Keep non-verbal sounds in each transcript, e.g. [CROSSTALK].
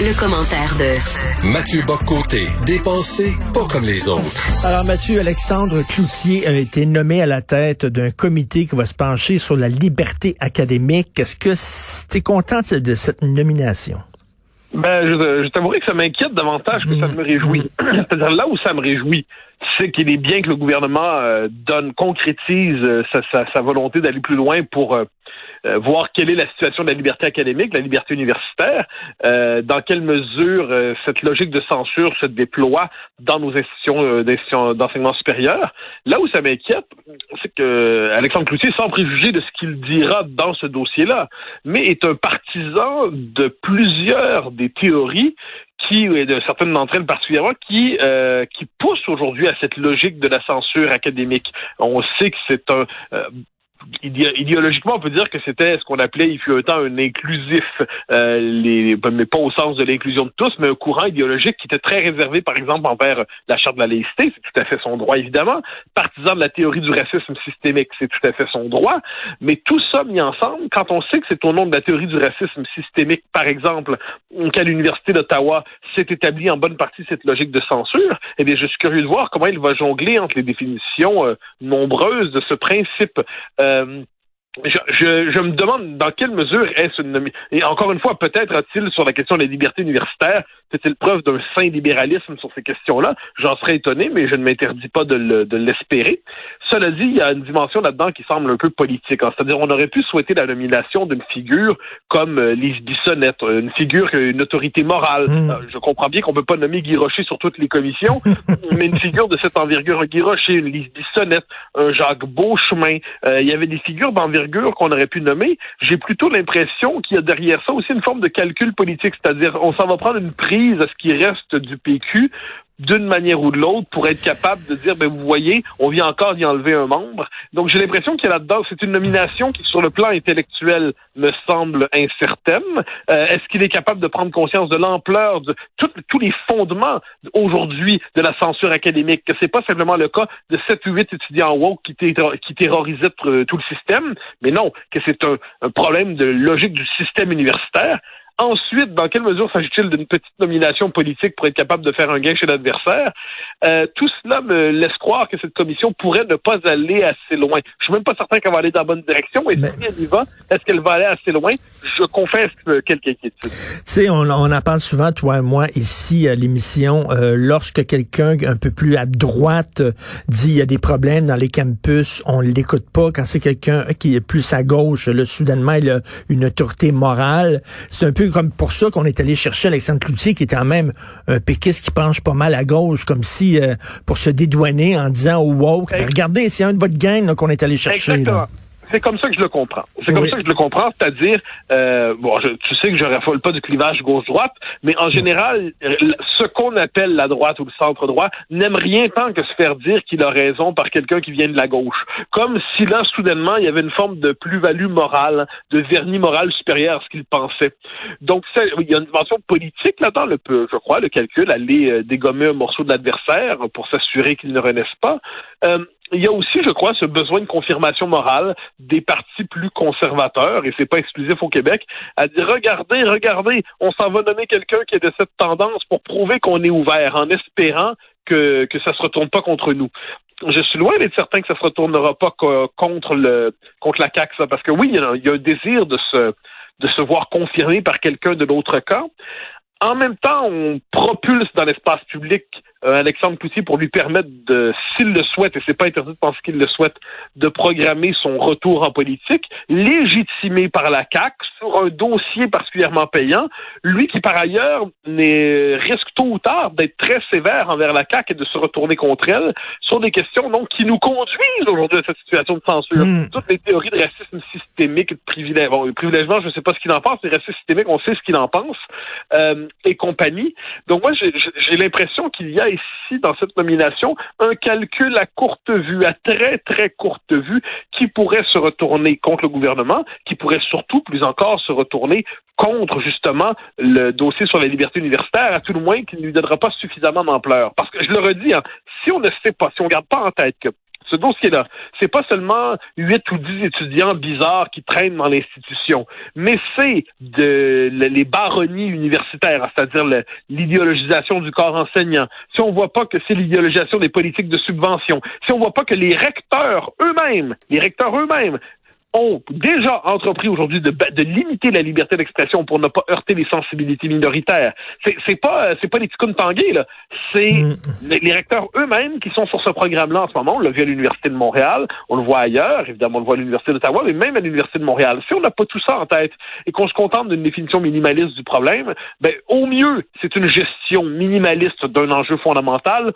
Le, commentaire de Mathieu Boccoté, dépensé pas comme les autres. Alors Mathieu Alexandre Cloutier a été nommé à la tête d'un comité qui va se pencher sur la liberté académique. Est-ce que tu es content de cette nomination? Ben, je, je t'avouerai que ça m'inquiète davantage que ça me réjouit. [CLEARS THROAT] C'est-à-dire là où ça me réjouit, c'est qu'il est bien que le gouvernement euh, donne, concrétise euh, sa, sa, sa, volonté d'aller plus loin pour euh, euh, voir quelle est la situation de la liberté académique, la liberté universitaire, euh, dans quelle mesure euh, cette logique de censure se déploie dans nos institutions d'enseignement supérieur. Là où ça m'inquiète, c'est que Alexandre Cloutier, sans préjuger de ce qu'il dira dans ce dossier-là, mais est un partisan de plusieurs des théories qui, et de certaines d'entre elles particulièrement, qui, euh, qui poussent aujourd'hui à cette logique de la censure académique. On sait que c'est un idéologiquement, on peut dire que c'était ce qu'on appelait, il fut un temps, un inclusif, euh, les, mais pas au sens de l'inclusion de tous, mais un courant idéologique qui était très réservé, par exemple, envers la charte de la laïcité, c'est tout à fait son droit, évidemment. Partisan de la théorie du racisme systémique, c'est tout à fait son droit. Mais tout ça mis ensemble, quand on sait que c'est au nom de la théorie du racisme systémique, par exemple, qu'à l'Université d'Ottawa s'est établie en bonne partie cette logique de censure, eh bien, je suis curieux de voir comment il va jongler entre les définitions euh, nombreuses de ce principe. Euh, euh, je, je, je, me demande dans quelle mesure est-ce une et encore une fois peut-être a-t-il sur la question de la liberté universitaire fait-il preuve d'un sain libéralisme sur ces questions-là? J'en serais étonné, mais je ne m'interdis pas de l'espérer. Cela dit, il y a une dimension là-dedans qui semble un peu politique. Hein. C'est-à-dire, on aurait pu souhaiter la nomination d'une figure comme euh, Lise Bissonnette, une figure, une autorité morale. Mmh. Euh, je comprends bien qu'on peut pas nommer Guy Rocher sur toutes les commissions, [LAUGHS] mais une figure de cette envergure, Guy Rocher, une Lise Bissonnette, un Jacques Beauchemin, euh, il y avait des figures d'envergure qu'on aurait pu nommer. J'ai plutôt l'impression qu'il y a derrière ça aussi une forme de calcul politique, c'est-à-dire on s'en va prendre une prise à ce qui reste du PQ d'une manière ou de l'autre pour être capable de dire, ben vous voyez, on vient encore d'y enlever un membre. Donc j'ai l'impression qu'il y a là-dedans, c'est une nomination qui, sur le plan intellectuel, me semble incertaine. Euh, est-ce qu'il est capable de prendre conscience de l'ampleur de tous les fondements aujourd'hui de la censure académique, que c'est pas simplement le cas de 7 ou 8 étudiants woke qui, qui terrorisaient tout le système, mais non, que c'est un problème de logique du système universitaire Ensuite, dans quelle mesure s'agit-il d'une petite nomination politique pour être capable de faire un gain chez l'adversaire? Euh, tout cela me laisse croire que cette commission pourrait ne pas aller assez loin. Je suis même pas certain qu'elle va aller dans la bonne direction. Et si elle y va, est-ce qu'elle va aller assez loin? Je confesse quelques inquiétudes. Tu sais, on, on, en parle souvent, toi et moi, ici à l'émission, euh, lorsque quelqu'un un peu plus à droite euh, dit il y a des problèmes dans les campus, on l'écoute pas. Quand c'est quelqu'un qui est plus à gauche, là, soudainement, il a une autorité morale. C'est un peu comme pour ça qu'on est allé chercher Alexandre Cloutier, qui était en même un péquiste qui penche pas mal à gauche, comme si euh, pour se dédouaner en disant au woke, ben, regardez, c'est un de votre gang qu'on est allé chercher c'est comme ça que je le comprends. C'est comme ça que je le comprends, c'est-à-dire, euh, bon, je, tu sais que je raffole pas du clivage gauche-droite, mais en général, ce qu'on appelle la droite ou le centre-droit n'aime rien tant que se faire dire qu'il a raison par quelqu'un qui vient de la gauche. Comme si là, soudainement, il y avait une forme de plus-value morale, de vernis moral supérieur à ce qu'il pensait. Donc, il y a une dimension politique là-dedans, le, je crois, le calcul, aller euh, dégommer un morceau de l'adversaire pour s'assurer qu'il ne renaisse pas. Euh, il y a aussi, je crois, ce besoin de confirmation morale des partis plus conservateurs, et c'est pas exclusif au Québec, à dire regardez, regardez, on s'en va nommer quelqu'un qui est de cette tendance pour prouver qu'on est ouvert, en espérant que, que ça se retourne pas contre nous. Je suis loin d'être certain que ça se retournera pas contre le contre la ça, parce que oui, il y, a, un désir de se de se voir confirmé par quelqu'un de l'autre camp. En même temps, on propulse dans l'espace public Alexandre Cloutier pour lui permettre de, s'il le souhaite, et c'est pas interdit de penser qu'il le souhaite, de programmer son retour en politique, légitimé par la CAC sur un dossier particulièrement payant, lui qui par ailleurs risque tôt ou tard d'être très sévère envers la CAC et de se retourner contre elle sur des questions donc qui nous conduisent aujourd'hui à cette situation de censure. Hmm. Toutes les théories de racisme systémique, de privilège, bon, privilègement, je sais pas ce qu'il en pense, les racisme systémique, on sait ce qu'il en pense, euh, et compagnie. Donc moi, j'ai l'impression qu'il y a ici, dans cette nomination, un calcul à courte vue, à très, très courte vue, qui pourrait se retourner contre le gouvernement, qui pourrait surtout, plus encore, se retourner contre, justement, le dossier sur la liberté universitaire, à tout le moins, qui ne lui donnera pas suffisamment d'ampleur. Parce que, je le redis, hein, si on ne sait pas, si on ne garde pas en tête que ce dossier-là, c'est pas seulement huit ou dix étudiants bizarres qui traînent dans l'institution, mais c'est de les baronnies universitaires, c'est-à-dire l'idéologisation du corps enseignant. Si on voit pas que c'est l'idéologisation des politiques de subvention, si on voit pas que les recteurs eux-mêmes, les recteurs eux-mêmes ont déjà entrepris aujourd'hui de, de, limiter la liberté d'expression pour ne pas heurter les sensibilités minoritaires. C'est, c'est pas c'est pas les ticounes tangués, là. C'est mm. les, recteurs eux-mêmes qui sont sur ce programme-là en ce moment. On le voit à l'Université de Montréal, on le voit ailleurs, évidemment on le voit à l'Université d'Ottawa, mais même à l'Université de Montréal. Si on n'a pas tout ça en tête et qu'on se contente d'une définition minimaliste du problème, ben au mieux, c'est une gestion minimaliste d'un enjeu fondamental.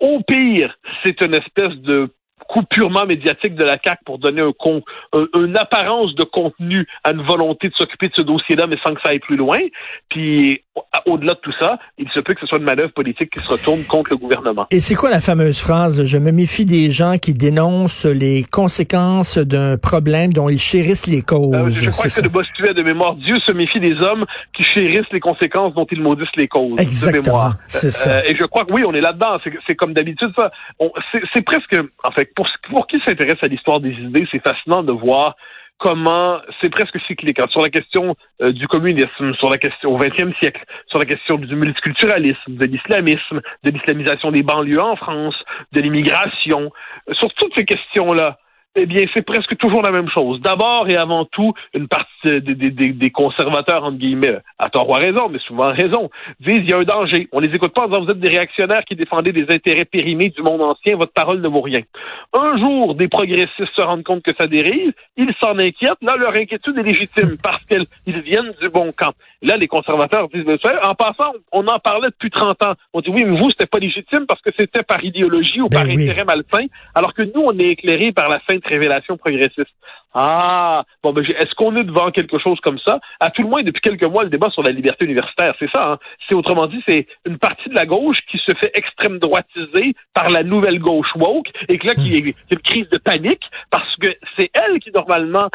Au pire, c'est une espèce de coup purement médiatique de la CAC pour donner un con, une apparence de contenu à une volonté de s'occuper de ce dossier-là, mais sans que ça aille plus loin. Puis au-delà de tout ça, il se peut que ce soit une manœuvre politique qui se retourne contre le gouvernement. Et c'est quoi la fameuse phrase Je me méfie des gens qui dénoncent les conséquences d'un problème dont ils chérissent les causes. Euh, je crois que c'est de Bossuet de mémoire. Dieu se méfie des hommes qui chérissent les conséquences dont ils maudissent les causes. Exactement. C'est ça. Euh, et je crois que oui, on est là-dedans. C'est comme d'habitude ça. C'est presque, en fait, pour, pour qui s'intéresse à l'histoire des idées, c'est fascinant de voir comment c'est presque cyclique hein, sur la question euh, du communisme, sur la question au XXe siècle, sur la question du multiculturalisme, de l'islamisme, de l'islamisation des banlieues en France, de l'immigration, sur toutes ces questions-là eh bien, c'est presque toujours la même chose. D'abord et avant tout, une partie des, conservateurs, entre guillemets, à tort ou à raison, mais souvent raison, disent il y a un danger. On les écoute pas en disant vous êtes des réactionnaires qui défendez des intérêts périmés du monde ancien, votre parole ne vaut rien. Un jour, des progressistes se rendent compte que ça dérive, ils s'en inquiètent. Là, leur inquiétude est légitime parce qu'ils viennent du bon camp. Là, les conservateurs disent, en passant, on en parlait depuis 30 ans. On dit oui, mais vous, c'était pas légitime parce que c'était par idéologie ou par ben intérêt malsain, alors que nous, on est éclairés par la sainte révélation progressiste. Ah, bon, ben, est-ce qu'on est devant quelque chose comme ça? À tout le moins, depuis quelques mois, le débat sur la liberté universitaire, c'est ça. Hein? C'est autrement dit, c'est une partie de la gauche qui se fait extrême droitiser par la nouvelle gauche woke et que là, qui est une crise de panique parce que c'est elle qui, normalement,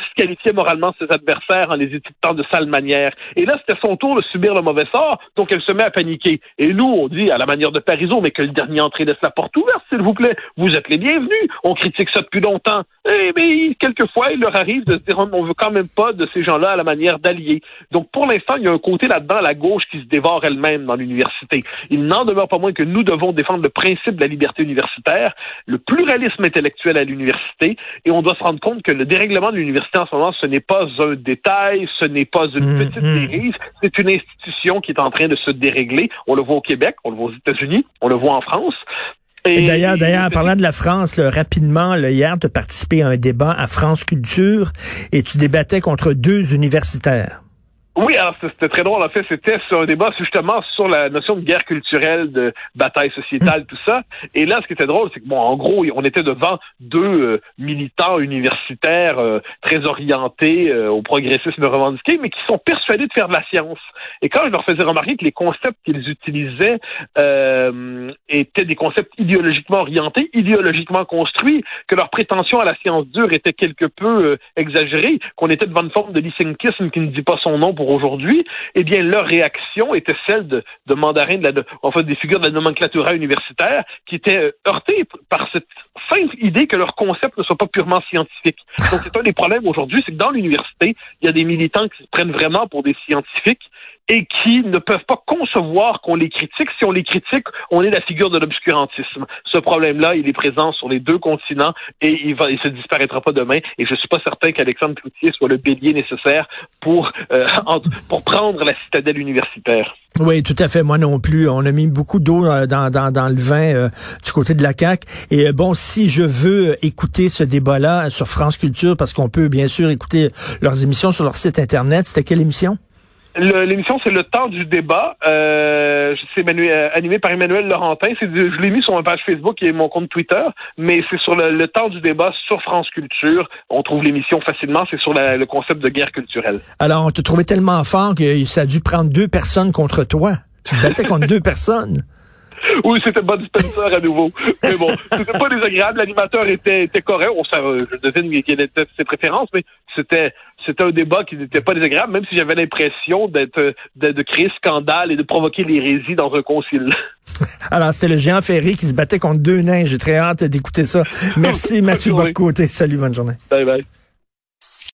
disqualifier moralement ses adversaires en les étiquetant de sale manière. Et là, c'était son tour de subir le mauvais sort, donc elle se met à paniquer. Et nous, on dit à la manière de Parisot, mais que le dernier entrée laisse la porte ouverte, s'il vous plaît. Vous êtes les bienvenus. On critique ça depuis longtemps. Eh mais quelquefois, il leur arrive de se dire, on veut quand même pas de ces gens-là à la manière d'alliés. Donc, pour l'instant, il y a un côté là-dedans, la gauche, qui se dévore elle-même dans l'université. Il n'en demeure pas moins que nous devons défendre le principe de la liberté universitaire, le pluralisme intellectuel à l'université, et on doit se rendre compte que le dérèglement de l'université en ce moment, ce n'est pas un détail, ce n'est pas une mm, petite mm. dérive, c'est une institution qui est en train de se dérégler. On le voit au Québec, on le voit aux États-Unis, on le voit en France. Et, d'ailleurs, d'ailleurs, en parlant de la France, rapidement, hier, tu as participé à un débat à France Culture et tu débattais contre deux universitaires. Oui, alors c'était très drôle. En fait, c'était sur un débat justement sur la notion de guerre culturelle, de bataille sociétale, mm. tout ça. Et là, ce qui était drôle, c'est que bon, en gros, on était devant deux euh, militants universitaires euh, très orientés euh, au progressisme revendiqué, mais qui sont persuadés de faire de la science. Et quand je leur faisais remarquer que les concepts qu'ils utilisaient étaient des concepts idéologiquement orientés, idéologiquement construits, que leur prétention à la science dure était quelque peu exagérée, qu'on était devant une forme de lysenkisme qui ne dit pas son nom pour aujourd'hui, eh bien, leur réaction était celle de, de mandarins, de la, en fait, des figures de la nomenclature universitaire qui étaient euh, heurtés par cette simple idée que leur concept ne soit pas purement scientifique. Donc, c'est un des problèmes aujourd'hui, c'est que dans l'université, il y a des militants qui se prennent vraiment pour des scientifiques et qui ne peuvent pas concevoir qu'on les critique. Si on les critique, on est la figure de l'obscurantisme. Ce problème-là, il est présent sur les deux continents et il va, il se disparaîtra pas demain. Et je suis pas certain qu'Alexandre Cloutier soit le bélier nécessaire pour euh, [LAUGHS] pour prendre la citadelle universitaire. Oui, tout à fait. Moi non plus. On a mis beaucoup d'eau euh, dans, dans, dans, le vin euh, du côté de la CAC. Et bon, si je veux écouter ce débat-là sur France Culture, parce qu'on peut bien sûr écouter leurs émissions sur leur site internet, c'était quelle émission? L'émission, c'est le temps du débat. Euh, c'est euh, animé par Emmanuel Laurentin. Je l'ai mis sur ma page Facebook et mon compte Twitter, mais c'est sur le, temps du débat sur France Culture. On trouve l'émission facilement. C'est sur le concept de guerre culturelle. Alors, on te trouvait tellement fort que ça a dû prendre deux personnes contre toi. Tu te battais contre deux personnes. [LAUGHS] Oui, c'était Bud Spencer à nouveau. Mais bon, c'était pas désagréable. L'animateur était, était correct. On je devine quelle était ses préférences, mais c'était c'était un débat qui n'était pas désagréable, même si j'avais l'impression d'être de, créer scandale et de provoquer l'hérésie dans un concile. [LAUGHS] Alors, c'était le géant Ferry qui se battait contre deux nains. J'ai très hâte d'écouter ça. [LAUGHS] Merci Mathieu Bocoté. Salut, bonne journée. Bye bye.